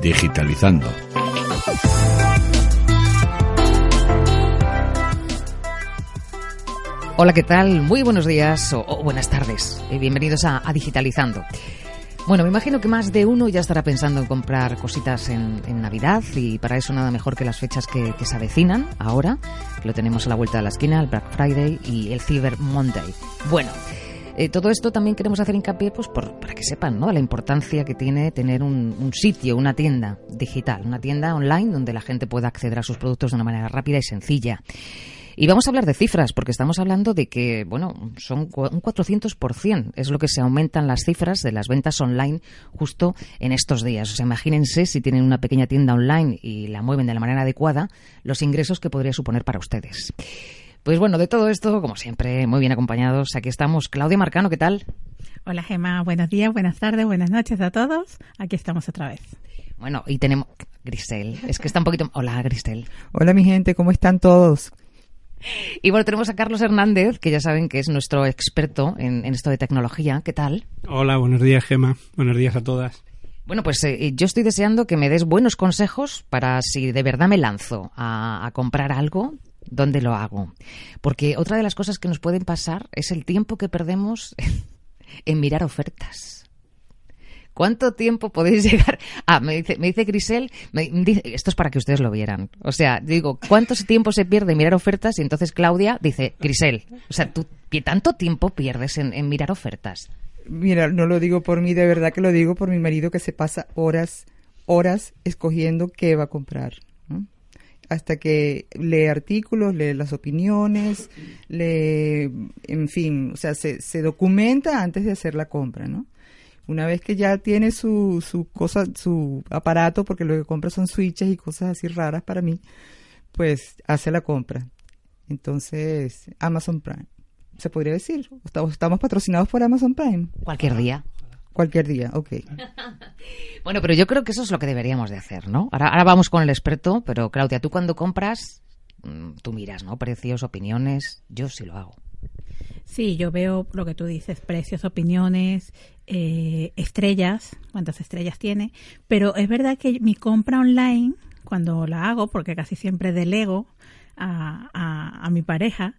digitalizando. Hola, ¿qué tal? Muy buenos días o, buenas tardes y bienvenidos a, Digitalizando. Bueno, me imagino que más de uno ya estará pensando en comprar cositas en, Navidad y para eso nada mejor que las fechas que, se avecinan ahora, que lo tenemos a la vuelta de la esquina, el Black Friday y el Cyber Monday. Bueno, eh, todo esto también queremos hacer hincapié pues, para que sepan ¿no? la importancia que tiene tener un, un, sitio, una tienda digital, una tienda online donde la gente pueda acceder a sus productos de una manera rápida y sencilla. Y vamos a hablar de cifras, porque estamos hablando de que, bueno, son un 400%, es lo que se aumentan las cifras de las ventas online justo en estos días. O sea, imagínense si tienen una pequeña tienda online y la mueven de la manera adecuada, los ingresos que podría suponer para ustedes. Pues bueno, de todo esto, como siempre, muy bien acompañados. Aquí estamos. Claudia Marcano, ¿qué tal? Hola Gemma, buenos días, buenas tardes, buenas noches a todos. Aquí estamos otra vez. Bueno, y tenemos Grisel. Es que está un poquito. Hola, Grisel. Hola, mi gente, ¿cómo están todos? Y bueno, tenemos a Carlos Hernández, que ya saben que es nuestro experto en, esto de tecnología. ¿Qué tal? Hola, buenos días, Gema. Buenos días a todas. Bueno, pues eh, yo estoy deseando que me des buenos consejos para si de verdad me lanzo a, a comprar algo, ¿dónde lo hago? Porque otra de las cosas que nos pueden pasar es el tiempo que perdemos en mirar ofertas. ¿Cuánto tiempo podéis llegar? Ah, me dice, me dice Grisel, esto es para que ustedes lo vieran. O sea, digo, ¿cuánto tiempo se pierde en mirar ofertas? Y entonces Claudia dice, Grisel, o sea, ¿tú tanto tiempo pierdes en, mirar ofertas? Mira, no lo digo por mí, de verdad que lo digo por mi marido que se pasa horas, horas escogiendo qué va a comprar. Hasta que lee artículos, lee las opiniones, lee, en fin, o sea, se, se documenta antes de hacer la compra, ¿no? Una vez que ya tiene su, su cosa, su aparato, porque lo que compra son switches y cosas así raras para mí, pues hace la compra. Entonces, Amazon Prime. Se podría decir, estamos, patrocinados por Amazon Prime. Cualquier día. Cualquier día, ok. bueno, pero yo creo que eso es lo que deberíamos de hacer, ¿no? Ahora, ahora vamos con el experto, pero Claudia, tú cuando compras, mm, tú miras, ¿no? Precios, opiniones, yo sí lo hago. Sí, yo veo lo que tú dices, precios, opiniones, eh, estrellas, cuántas estrellas tiene, pero es verdad que mi compra online, cuando la hago, porque casi siempre delego a, a, mi pareja,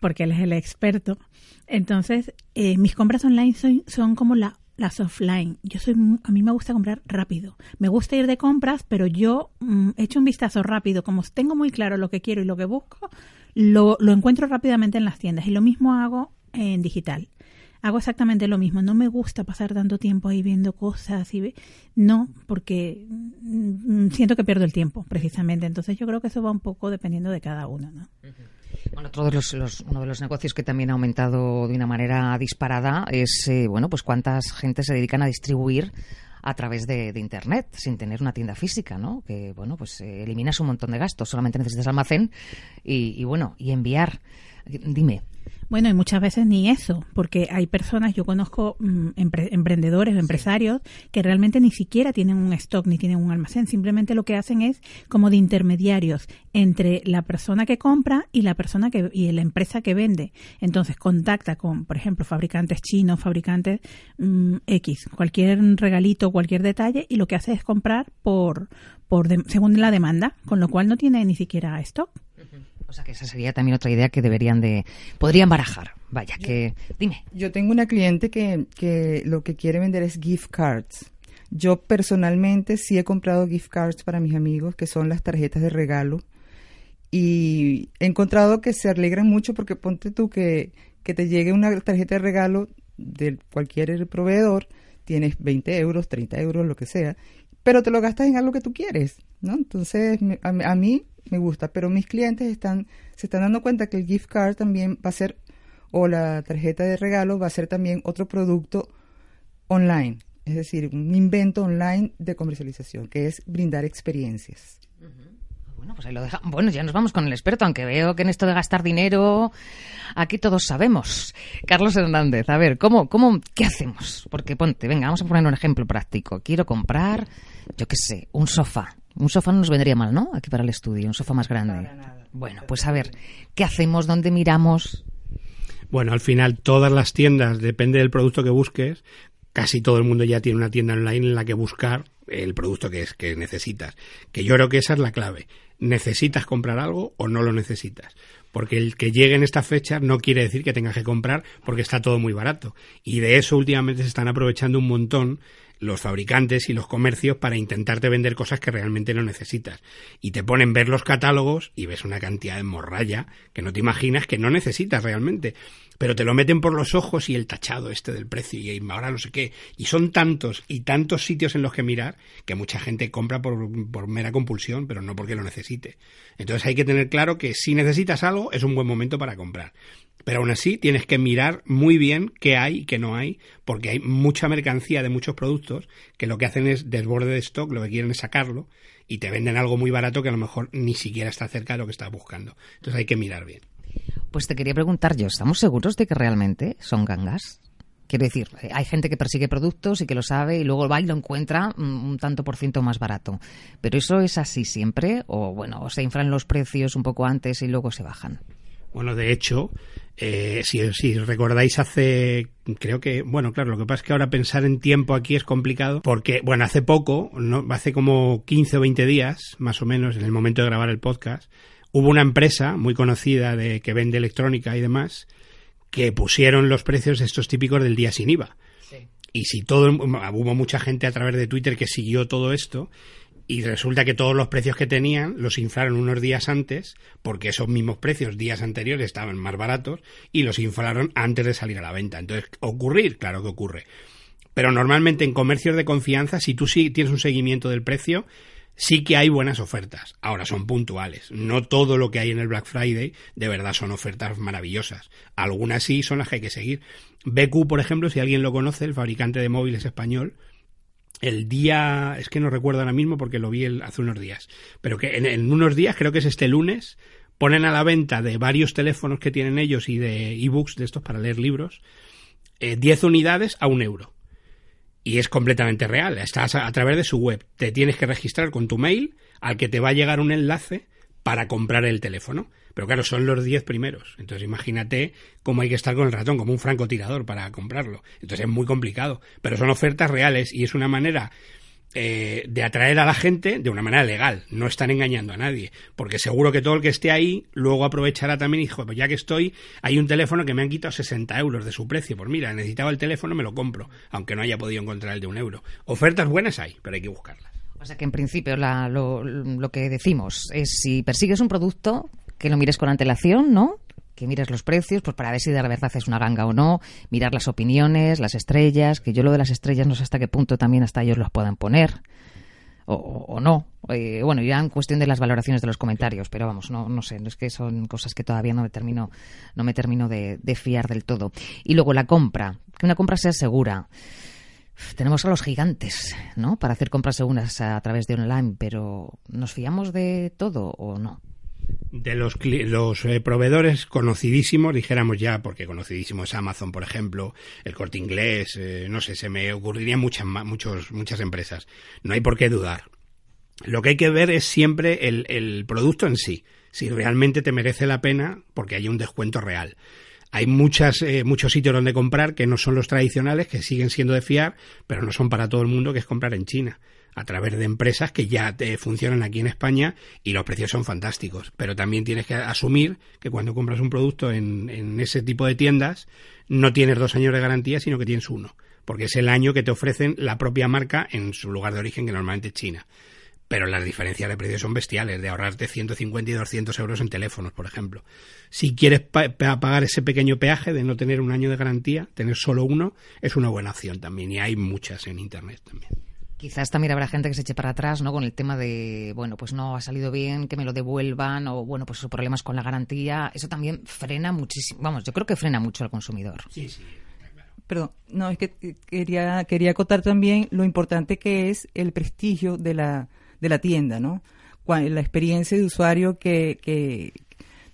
porque él es el experto, entonces eh, mis compras online son, son como la, las offline. Yo soy, a mí me gusta comprar rápido. Me gusta ir de compras, pero yo mm, echo un vistazo rápido. Como tengo muy claro lo que quiero y lo que busco, lo, lo encuentro rápidamente en las tiendas. Y lo mismo hago en digital hago exactamente lo mismo. No me gusta pasar tanto tiempo ahí viendo cosas y no, porque mm, siento que pierdo el tiempo, precisamente. Entonces yo creo que eso va un poco dependiendo de cada uno, ¿no? Bueno, otro de los, uno de los negocios que también ha aumentado de una manera disparada es, eh, bueno, pues cuántas gente se dedican a distribuir a través de, Internet, sin tener una tienda física, ¿no? Que, bueno, pues eh, eliminas un montón de gastos, solamente necesitas almacén y, y bueno, y enviar. Dime. Bueno, y muchas veces ni eso, porque hay personas, yo conozco mm, emprendedores, empresarios, que realmente ni siquiera tienen un stock ni tienen un almacén, simplemente lo que hacen es como de intermediarios entre la persona que compra y la persona que y la empresa que vende. Entonces contacta con, por ejemplo, fabricantes chinos, fabricantes mm, X, cualquier regalito, cualquier detalle y lo que hace es comprar por por según la demanda, con lo cual no tiene ni siquiera stock. O sea que esa sería también otra idea que deberían de, podrían barajar. Vaya, que, dime. Yo tengo una cliente que, que lo que quiere vender es gift cards. Yo personalmente sí he comprado gift cards para mis amigos, que son las tarjetas de regalo. Y he encontrado que se alegran mucho porque ponte tú que, que te llegue una tarjeta de regalo de cualquier proveedor, tienes 20 euros, 30 euros, lo que sea, pero te lo gastas en algo que tú quieres, ¿no? Entonces, a, mí me gusta, pero mis clientes están se están dando cuenta que el gift card también va a ser o la tarjeta de regalo va a ser también otro producto online, es decir, un invento online de comercialización, que es brindar experiencias. Bueno, pues ahí lo deja. Bueno, ya nos vamos con el experto, aunque veo que en esto de gastar dinero, aquí todos sabemos. Carlos Hernández, a ver, ¿cómo, cómo, qué hacemos? Porque ponte, venga, vamos a poner un ejemplo práctico. Quiero comprar, yo qué sé, un sofá. Un sofá no nos vendría mal, ¿no? Aquí para el estudio, un sofá más grande. Bueno, pues a ver, ¿qué hacemos? ¿Dónde miramos? Bueno, al final todas las tiendas, depende del producto que busques, casi todo el mundo ya tiene una tienda online en la que buscar el producto que es que necesitas. Que yo creo que esa es la clave. ¿Necesitas comprar algo o no lo necesitas? Porque el que llegue en esta fecha no quiere decir que tengas que comprar porque está todo muy barato. Y de eso últimamente se están aprovechando un montón los fabricantes y los comercios para intentarte vender cosas que realmente no necesitas. Y te ponen ver los catálogos y ves una cantidad de morralla que no te imaginas que no necesitas realmente. Pero te lo meten por los ojos y el tachado este del precio y ahora no sé qué. Y son tantos y tantos sitios en los que mirar que mucha gente compra por, por mera compulsión, pero no porque lo necesite. Entonces hay que tener claro que si necesitas algo es un buen momento para comprar. Pero aún así tienes que mirar muy bien qué hay y qué no hay, porque hay mucha mercancía de muchos productos que lo que hacen es desborde de stock, lo que quieren es sacarlo y te venden algo muy barato que a lo mejor ni siquiera está cerca de lo que estás buscando. Entonces hay que mirar bien. Pues te quería preguntar yo, ¿estamos seguros de que realmente son gangas? Quiero decir, hay gente que persigue productos y que lo sabe y luego va y lo encuentra un tanto por ciento más barato. Pero eso es así siempre o bueno, se inflan los precios un poco antes y luego se bajan. Bueno, de hecho, eh, si, si, recordáis hace, creo que, bueno, claro, lo que pasa es que ahora pensar en tiempo aquí es complicado porque, bueno, hace poco, no, hace como 15 o 20 días, más o menos, en el momento de grabar el podcast, hubo una empresa muy conocida de que vende electrónica y demás que pusieron los precios estos típicos del día sin IVA. Y si todo, hubo mucha gente a través de Twitter que siguió todo esto y resulta que todos los precios que tenían los inflaron unos días antes, porque esos mismos precios días anteriores estaban más baratos, y los inflaron antes de salir a la venta. Entonces, ¿ocurrir? Claro que ocurre. Pero normalmente en comercios de confianza, si tú sí tienes un seguimiento del precio, sí que hay buenas ofertas. Ahora son puntuales. No todo lo que hay en el Black Friday de verdad son ofertas maravillosas. Algunas sí son las que hay que seguir. BQ, por ejemplo, si alguien lo conoce, el fabricante de móviles español, el día, es que no recuerdo ahora mismo porque lo vi hace unos días, pero que en, unos días, creo que es este lunes, ponen a la venta de varios teléfonos que tienen ellos y de ebooks de estos para leer libros, 10 eh, unidades a un euro. Y es completamente real, estás a través de su web, te tienes que registrar con tu mail al que te va a llegar un enlace para comprar el teléfono. Pero claro, son los 10 primeros. Entonces imagínate cómo hay que estar con el ratón, como un francotirador para comprarlo. Entonces es muy complicado. Pero son ofertas reales y es una manera eh, de atraer a la gente de una manera legal. No están engañando a nadie. Porque seguro que todo el que esté ahí luego aprovechará también y dijo, pues ya que estoy, hay un teléfono que me han quitado 60 euros de su precio. Pues mira, necesitaba el teléfono, me lo compro. Aunque no haya podido encontrar el de un euro. Ofertas buenas hay, pero hay que buscarlas. O sea que en principio lo, lo, que decimos es si persigues un producto, que lo mires con antelación, ¿no? Que mires los precios, pues para ver si de verdad es una ganga o no, mirar las opiniones, las estrellas, que yo lo de las estrellas no sé hasta qué punto también hasta ellos los puedan poner. O, no. Eh, bueno, ya en cuestión de las valoraciones de los comentarios, pero vamos, no, no sé, es que son cosas que todavía no me termino, no me termino de fiar del todo. Y luego la compra, que una compra sea segura tenemos a los gigantes, ¿no? Para hacer compras seguras a través de online, pero ¿nos fiamos de todo o no? De los, eh, proveedores conocidísimos, dijéramos ya, porque conocidísimo es Amazon, por ejemplo, el corte inglés, eh, no sé, se me ocurrirían muchas, muchos, muchas empresas. No hay por qué dudar. Lo que hay que ver es siempre el producto en sí, si realmente te merece la pena porque hay un descuento real. Hay muchas, eh, muchos sitios donde comprar que no son los tradicionales, que siguen siendo de fiar, pero no son para todo el mundo, que es comprar en China a través de empresas que ya te funcionan aquí en España y los precios son fantásticos. Pero también tienes que asumir que cuando compras un producto en, en ese tipo de tiendas no tienes dos años de garantía, sino que tienes uno, porque es el año que te ofrecen la propia marca en su lugar de origen, que normalmente es China pero las diferencias de precios son bestiales, de ahorrarte 150 y 200 euros en teléfonos, por ejemplo. Si quieres pagar ese pequeño peaje de no tener un año de garantía, tener solo uno, es una buena opción también, y hay muchas en Internet también. Quizás también habrá gente que se eche para atrás, ¿no? Con el tema de, bueno, pues no ha salido bien, que me lo devuelvan, o bueno, pues problemas con la garantía. Eso también frena muchísimo, vamos, yo creo que frena mucho al consumidor. Sí, sí. Perdón, no, es que quería, quería acotar también lo importante que es el prestigio de la, de la tienda, ¿no? La experiencia de usuario que,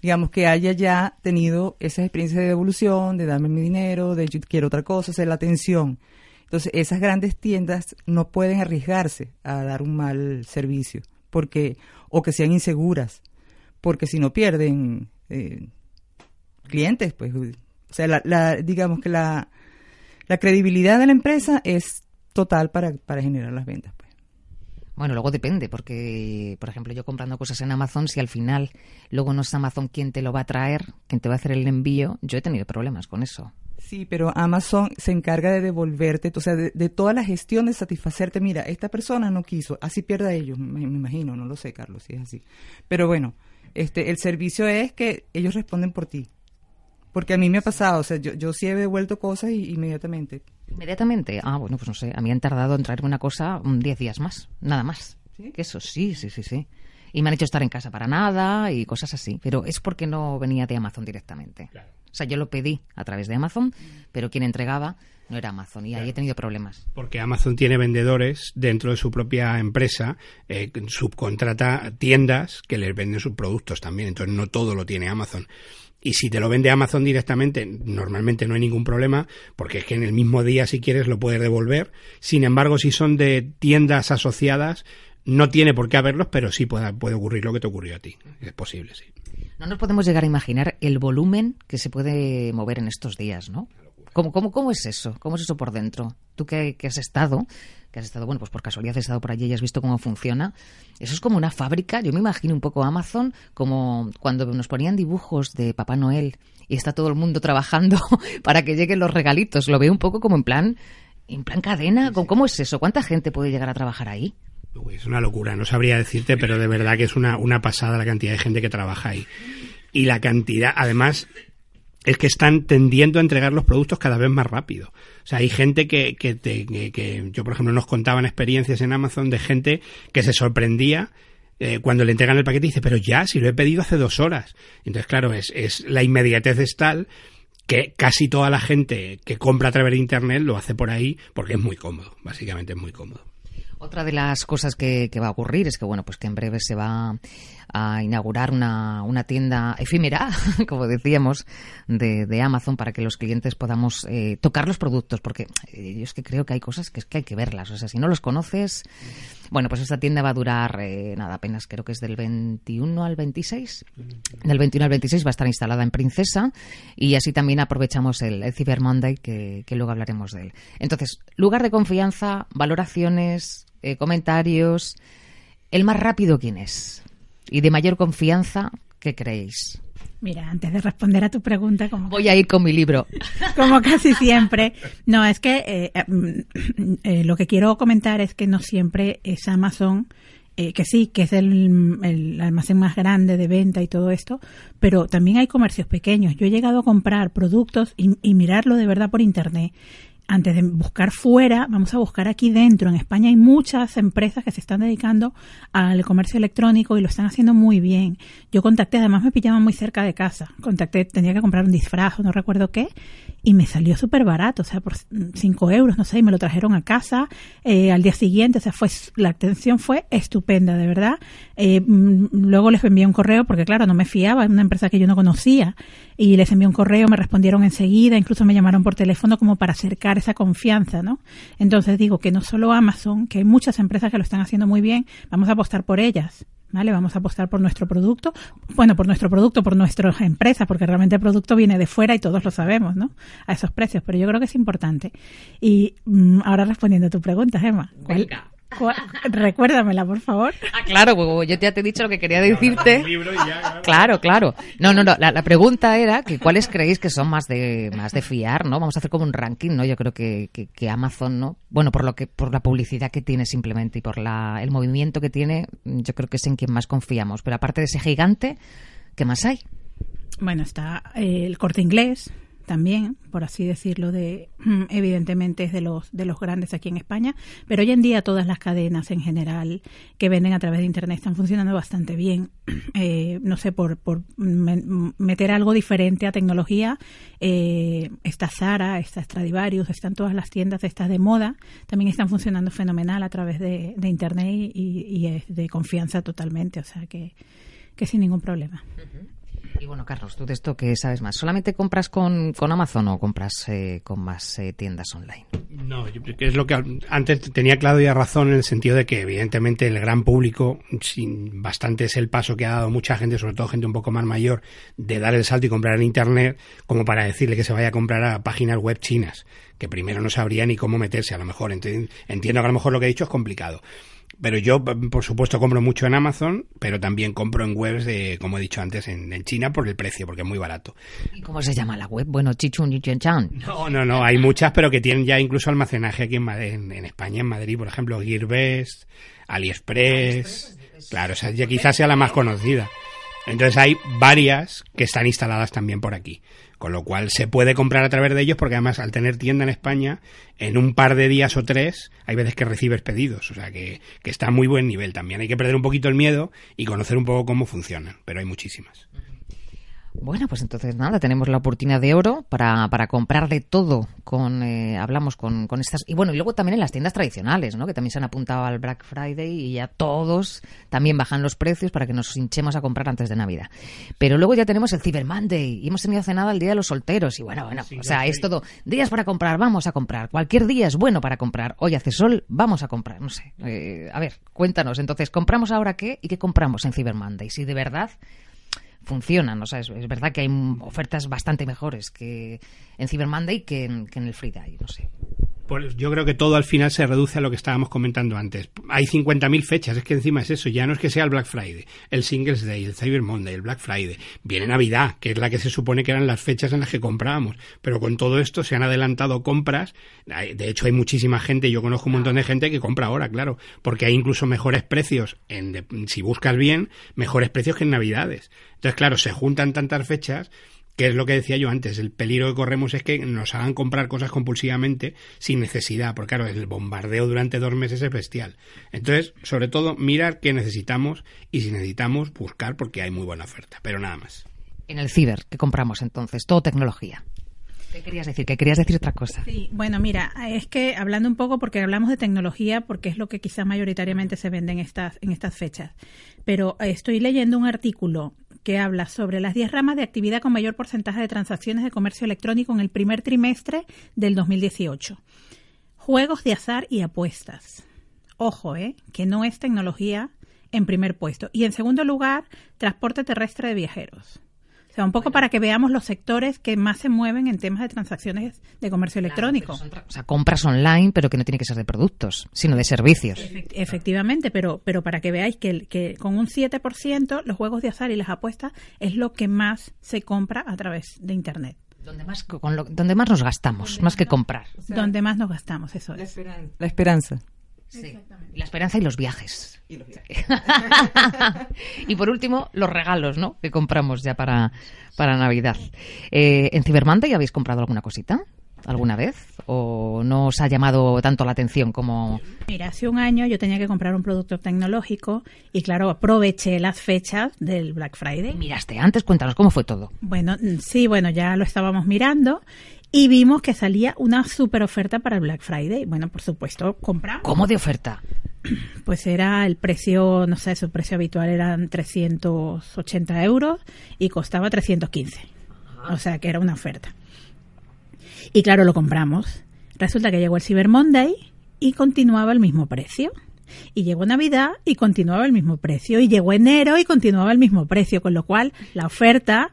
digamos, que haya ya tenido esa experiencia de devolución, de darme mi dinero, de yo quiero otra cosa, hacer la atención. Entonces, esas grandes tiendas no pueden arriesgarse a dar un mal servicio, porque, o que sean inseguras, porque si no pierden eh, clientes, pues, o sea, la, la, digamos que la, la credibilidad de la empresa es total para, para generar las ventas. Pues. Bueno, luego depende, porque, por ejemplo, yo comprando cosas en Amazon, si al final luego no es Amazon quien te lo va a traer, quien te va a hacer el envío, yo he tenido problemas con eso. Sí, pero Amazon se encarga de devolverte, o sea, de, toda la gestión de satisfacerte. Mira, esta persona no quiso, así pierda ellos, me, imagino, no lo sé, Carlos, si es así. Pero bueno, este, el servicio es que ellos responden por ti. Porque a mí me ha pasado, o sea, yo, yo sí he devuelto cosas y, inmediatamente. ¿Inmediatamente? Ah, bueno, pues no sé, a mí han tardado en traerme una cosa 10 días más, nada más. ¿Sí? Que eso sí, sí, sí, sí. Y me han hecho estar en casa para nada y cosas así. Pero es porque no venía de Amazon directamente. Claro. O sea, yo lo pedí a través de Amazon, pero quien entregaba no era Amazon y ahí he tenido problemas. Porque Amazon tiene vendedores dentro de su propia empresa, eh, subcontrata tiendas que les venden sus productos también, entonces no todo lo tiene Amazon. Y si te lo vende Amazon directamente, normalmente no hay ningún problema, porque es que en el mismo día, si quieres, lo puedes devolver. Sin embargo, si son de tiendas asociadas, no tiene por qué haberlos, pero sí puede, puede ocurrir lo que te ocurrió a ti. Es posible, sí. No nos podemos llegar a imaginar el volumen que se puede mover en estos días, ¿no? ¿Cómo, cómo, cómo es eso? ¿Cómo es eso por dentro? Tú que, has estado, que has estado, bueno, pues por casualidad has estado por allí y has visto cómo funciona. Eso es como una fábrica. Yo me imagino un poco Amazon como cuando nos ponían dibujos de Papá Noel y está todo el mundo trabajando para que lleguen los regalitos. Lo veo un poco como en plan, en plan cadena. ¿Cómo es eso? ¿Cuánta gente puede llegar a trabajar ahí? es una locura, no sabría decirte, pero de verdad que es una, una pasada la cantidad de gente que trabaja ahí. Y la cantidad, además, es que están tendiendo a entregar los productos cada vez más rápido. O sea, hay gente que, que, que, yo, por ejemplo, nos contaban experiencias en Amazon de gente que se sorprendía eh, cuando le entregan el paquete y dice, pero ya, si lo he pedido hace dos horas. Entonces, claro, es, es la inmediatez es tal que casi toda la gente que compra a través de Internet lo hace por ahí porque es muy cómodo, básicamente es muy cómodo. Otra de las cosas que, va a ocurrir es que, bueno, pues que en breve se va a inaugurar una, una tienda efímera, como decíamos, de, Amazon para que los clientes podamos eh, tocar los productos, porque eh, yo es que creo que hay cosas que es que hay que verlas. O sea, si no los conoces, bueno, pues esta tienda va a durar, eh, nada, apenas creo que es del 21 al 26. Del 21 al 26 va a estar instalada en Princesa y así también aprovechamos el, el Cyber Monday, que, que luego hablaremos de él. Entonces, lugar de confianza, valoraciones, eh, comentarios. ¿El más rápido quién es? Y de mayor confianza, ¿qué creéis? Mira, antes de responder a tu pregunta, como voy a ir con mi libro, como casi siempre. No, es que eh, eh, lo que quiero comentar es que no siempre es Amazon, que sí, que es el, el, almacén más grande de venta y todo esto, pero también hay comercios pequeños. Yo he llegado a comprar productos y, y mirarlo de verdad por internet antes de buscar fuera, vamos a buscar aquí dentro. En España hay muchas empresas que se están dedicando al comercio electrónico y lo están haciendo muy bien. Yo contacté, además me pillaban muy cerca de casa. Contacté, tenía que comprar un disfraz no recuerdo qué, y me salió súper barato, o sea, por 5 euros, no sé, y me lo trajeron a casa eh, al día siguiente, o sea, fue la atención fue estupenda, de verdad. Eh, mm, luego les envié un correo, porque claro, no me fiaba, es una empresa que yo no conocía, y les envié un correo, me respondieron enseguida, incluso me llamaron por teléfono como para acercar esa confianza, ¿no? Entonces digo que no solo Amazon, que hay muchas empresas que lo están haciendo muy bien, vamos a apostar por ellas. ¿Vale? Vamos a apostar por nuestro producto, bueno, por nuestro producto, por nuestras empresas, porque realmente el producto viene de fuera y todos lo sabemos, ¿no? A esos precios, pero yo creo que es importante. Y mm, ahora respondiendo a tu pregunta, Gemma, Recuérdamela, por favor. Ah, claro, yo ya te he dicho lo que quería decirte. claro, claro. No, no, no. La, pregunta era que cuáles creéis que son más de más de fiar, ¿no? Vamos a hacer como un ranking, ¿no? Yo creo que, que, Amazon, ¿no? Bueno, por lo que por la publicidad que tiene simplemente y por la, el movimiento que tiene, yo creo que es en quien más confiamos. Pero aparte de ese gigante, ¿qué más hay? Bueno, está el Corte Inglés, también, por así decirlo, de evidentemente es de los de los grandes aquí en España, pero hoy en día todas las cadenas en general que venden a través de internet están funcionando bastante bien. Eh, no sé, por, por meter algo diferente a tecnología, eh, está Zara, está Stradivarius, están todas las tiendas estas de moda, también están funcionando fenomenal a través de, internet y, es de confianza totalmente, o sea que, que sin ningún problema. Y bueno, Carlos, tú de esto que sabes más, ¿solamente compras con, con Amazon o compras eh, con más eh, tiendas online? No, es lo que antes tenía Claudia razón en el sentido de que evidentemente el gran público, sin, bastante es el paso que ha dado mucha gente, sobre todo gente un poco más mayor, de dar el salto y comprar en Internet, como para decirle que se vaya a comprar a páginas web chinas, que primero no sabría ni cómo meterse, a lo mejor. Entiendo que a lo mejor lo que he dicho es complicado Pero yo, por supuesto, compro mucho en Amazon, pero también compro en webs de, como he dicho antes, en, en China por el precio, porque es muy barato. ¿Y cómo se llama la web? Bueno, Chichun y Chan. No, no, no, hay muchas, pero que tienen ya incluso almacenaje aquí en, Madrid, en, en España, en Madrid, por ejemplo, Gearbest, AliExpress. Claro, o sea, ya quizás sea la más conocida. Entonces hay varias que están instaladas también por aquí. Con lo cual se puede comprar a través de ellos porque además al tener tienda en España, en un par de días o tres, hay veces que recibes pedidos. O sea que, que está a muy buen nivel también. Hay que perder un poquito el miedo y conocer un poco cómo funcionan. Pero hay muchísimas. Bueno, pues entonces nada, tenemos la oportunidad de oro para, para comprar de todo. Con, eh, hablamos con, con estas. Y bueno, y luego también en las tiendas tradicionales, ¿no? Que también se han apuntado al Black Friday y ya todos también bajan los precios para que nos hinchemos a comprar antes de Navidad. Pero luego ya tenemos el Cyber Monday y hemos tenido hace nada el Día de los Solteros. Y bueno, bueno, o sea, es todo. Días para comprar, vamos a comprar. Cualquier día es bueno para comprar. Hoy hace sol, vamos a comprar. No sé. Eh, a ver, cuéntanos. Entonces, ¿compramos ahora qué y qué compramos en Cyber Monday? Si de verdad funcionan. O sea, es, verdad que hay ofertas bastante mejores que en Cyber Monday que en, en el Friday, no sé. Pues yo creo que todo al final se reduce a lo que estábamos comentando antes. Hay 50.000 fechas, es que encima es eso, ya no es que sea el Black Friday, el Singles Day, el Cyber Monday, el Black Friday. Viene Navidad, que es la que se supone que eran las fechas en las que comprábamos. Pero con todo esto se han adelantado compras. De hecho, hay muchísima gente, yo conozco un montón de gente que compra ahora, claro, porque hay incluso mejores precios, en, si buscas bien, mejores precios que en Navidades. Entonces, claro, se juntan tantas fechas que es lo que decía yo antes, el peligro que corremos es que nos hagan comprar cosas compulsivamente sin necesidad, porque claro, el bombardeo durante dos meses es bestial. Entonces, sobre todo, mirar qué necesitamos y si necesitamos, buscar porque hay muy buena oferta, pero nada más. En el ciber, ¿qué compramos entonces? Todo tecnología. ¿Qué querías decir? ¿Qué querías decir otra cosa? Sí, bueno, mira, es que hablando un poco, porque hablamos de tecnología, porque es lo que quizás mayoritariamente se vende en estas, en estas fechas, pero estoy leyendo un artículo que habla sobre las 10 ramas de actividad con mayor porcentaje de transacciones de comercio electrónico en el primer trimestre del 2018. Juegos de azar y apuestas. Ojo, ¿eh? Que no es tecnología en primer puesto. Y en segundo lugar, transporte terrestre de viajeros. O sea, un poco para que veamos los sectores que más se mueven en temas de transacciones de comercio Claro, electrónico. son o sea, compras online, pero que no tiene que ser de productos, sino de servicios. Efect- Efectivamente, pero, pero para que veáis que, que con un 7% los juegos de azar y las apuestas es lo que más se compra a través de Internet. Donde más, con lo- donde más nos gastamos, más que comprar. donde más nos gastamos, eso La es. esperanza. La esperanza. Sí. Y la esperanza y los viajes. y por último, los regalos, ¿no? Que compramos ya para, para Navidad. Eh, ¿En Cyber Monday habéis comprado alguna cosita? ¿Alguna vez? ¿O no os ha llamado tanto la atención como...? Mira, hace un año yo tenía que comprar un producto tecnológico y claro, aproveché las fechas del Black Friday. Miraste antes, cuéntanos cómo fue todo. Bueno, mm, sí, bueno, ya lo estábamos mirando y vimos que salía una super oferta para el Black Friday. Bueno, por supuesto, compramos. ¿Cómo de oferta? Pues era el precio, no sé, su precio habitual eran 380 euros y costaba 315. O sea que era una oferta. Y claro, lo compramos. Resulta que llegó el Cyber Monday y continuaba el mismo precio. Y llegó Navidad y continuaba el mismo precio. Y llegó enero y continuaba el mismo precio. Con lo cual, la oferta,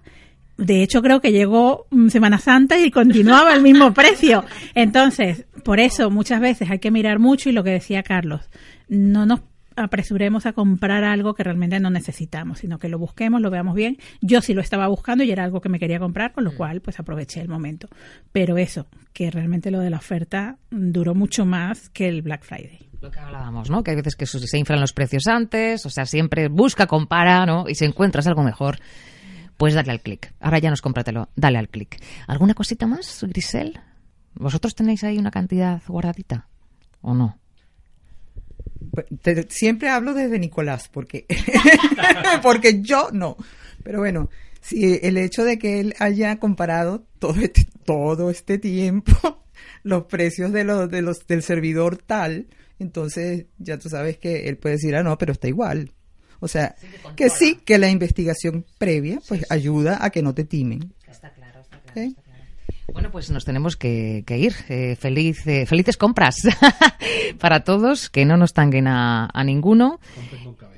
de hecho, creo que llegó mm, Semana Santa y continuaba el mismo precio. Entonces, por eso muchas veces hay que mirar mucho y lo que decía Carlos, no nos apresuremos a comprar algo que realmente no necesitamos, sino que lo busquemos, lo veamos bien. Yo sí lo estaba buscando y era algo que me quería comprar, con lo cual pues aproveché el momento. Pero eso, que realmente lo de la oferta mm, duró mucho más que el Black Friday. Lo que hablábamos, ¿no? Que hay veces que se se inflan los precios antes, o sea, siempre busca, compara, ¿no? Y si encuentras algo mejor, pues dale al clic. Ahora ya nos cómpratelo, dale al clic. ¿Alguna cosita más, Grisel? ¿Vosotros tenéis ahí una cantidad guardadita? ¿O no? Te- siempre hablo desde Nicolás, porque, porque yo no. Pero bueno, si el hecho de que él haya comparado todo este, todo este tiempo los precios de los, de los, del servidor tal, entonces ya tú sabes que él puede decir, ah, no, pero está igual. O sea, que sí, que la investigación previa pues ayuda a que no te timen. Está claro, está claro. Bueno, pues nos tenemos que, que ir. Eh, feliz, eh, felices compras para todos, que no nos tanguen a, a ninguno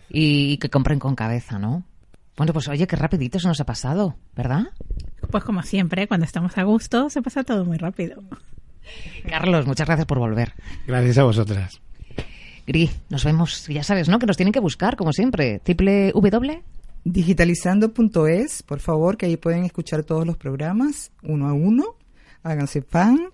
y, y que compren con cabeza, ¿no? Bueno, pues oye, qué rapidito se nos ha pasado, ¿verdad? Pues como siempre, cuando estamos a gusto, se pasa todo muy rápido. Carlos, muchas gracias por volver. Gracias a vosotras. Gri, nos vemos, ya sabes, ¿no? Que nos tienen que buscar, como siempre. Triple W. Digitalizando.es, por favor, que ahí pueden escuchar todos los programas uno a uno. Háganse fan,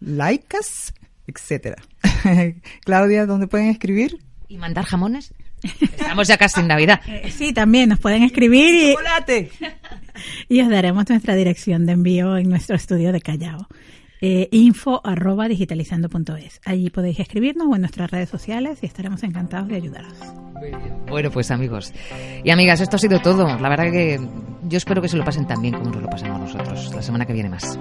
likeas, etcétera. Claudia, ¿dónde pueden escribir? ¿Y mandar jamones? Estamos ya casi en Navidad. Eh, sí, también nos pueden escribir y, ¡Chocolate! y os daremos nuestra dirección de envío en nuestro estudio de Callao. Eh, info. Allí podéis escribirnos o en nuestras redes sociales y estaremos encantados de ayudaros. Bueno, pues amigos y amigas, esto ha sido todo. La verdad que yo espero que se lo pasen tan bien como nos lo pasamos nosotros. La semana que viene más.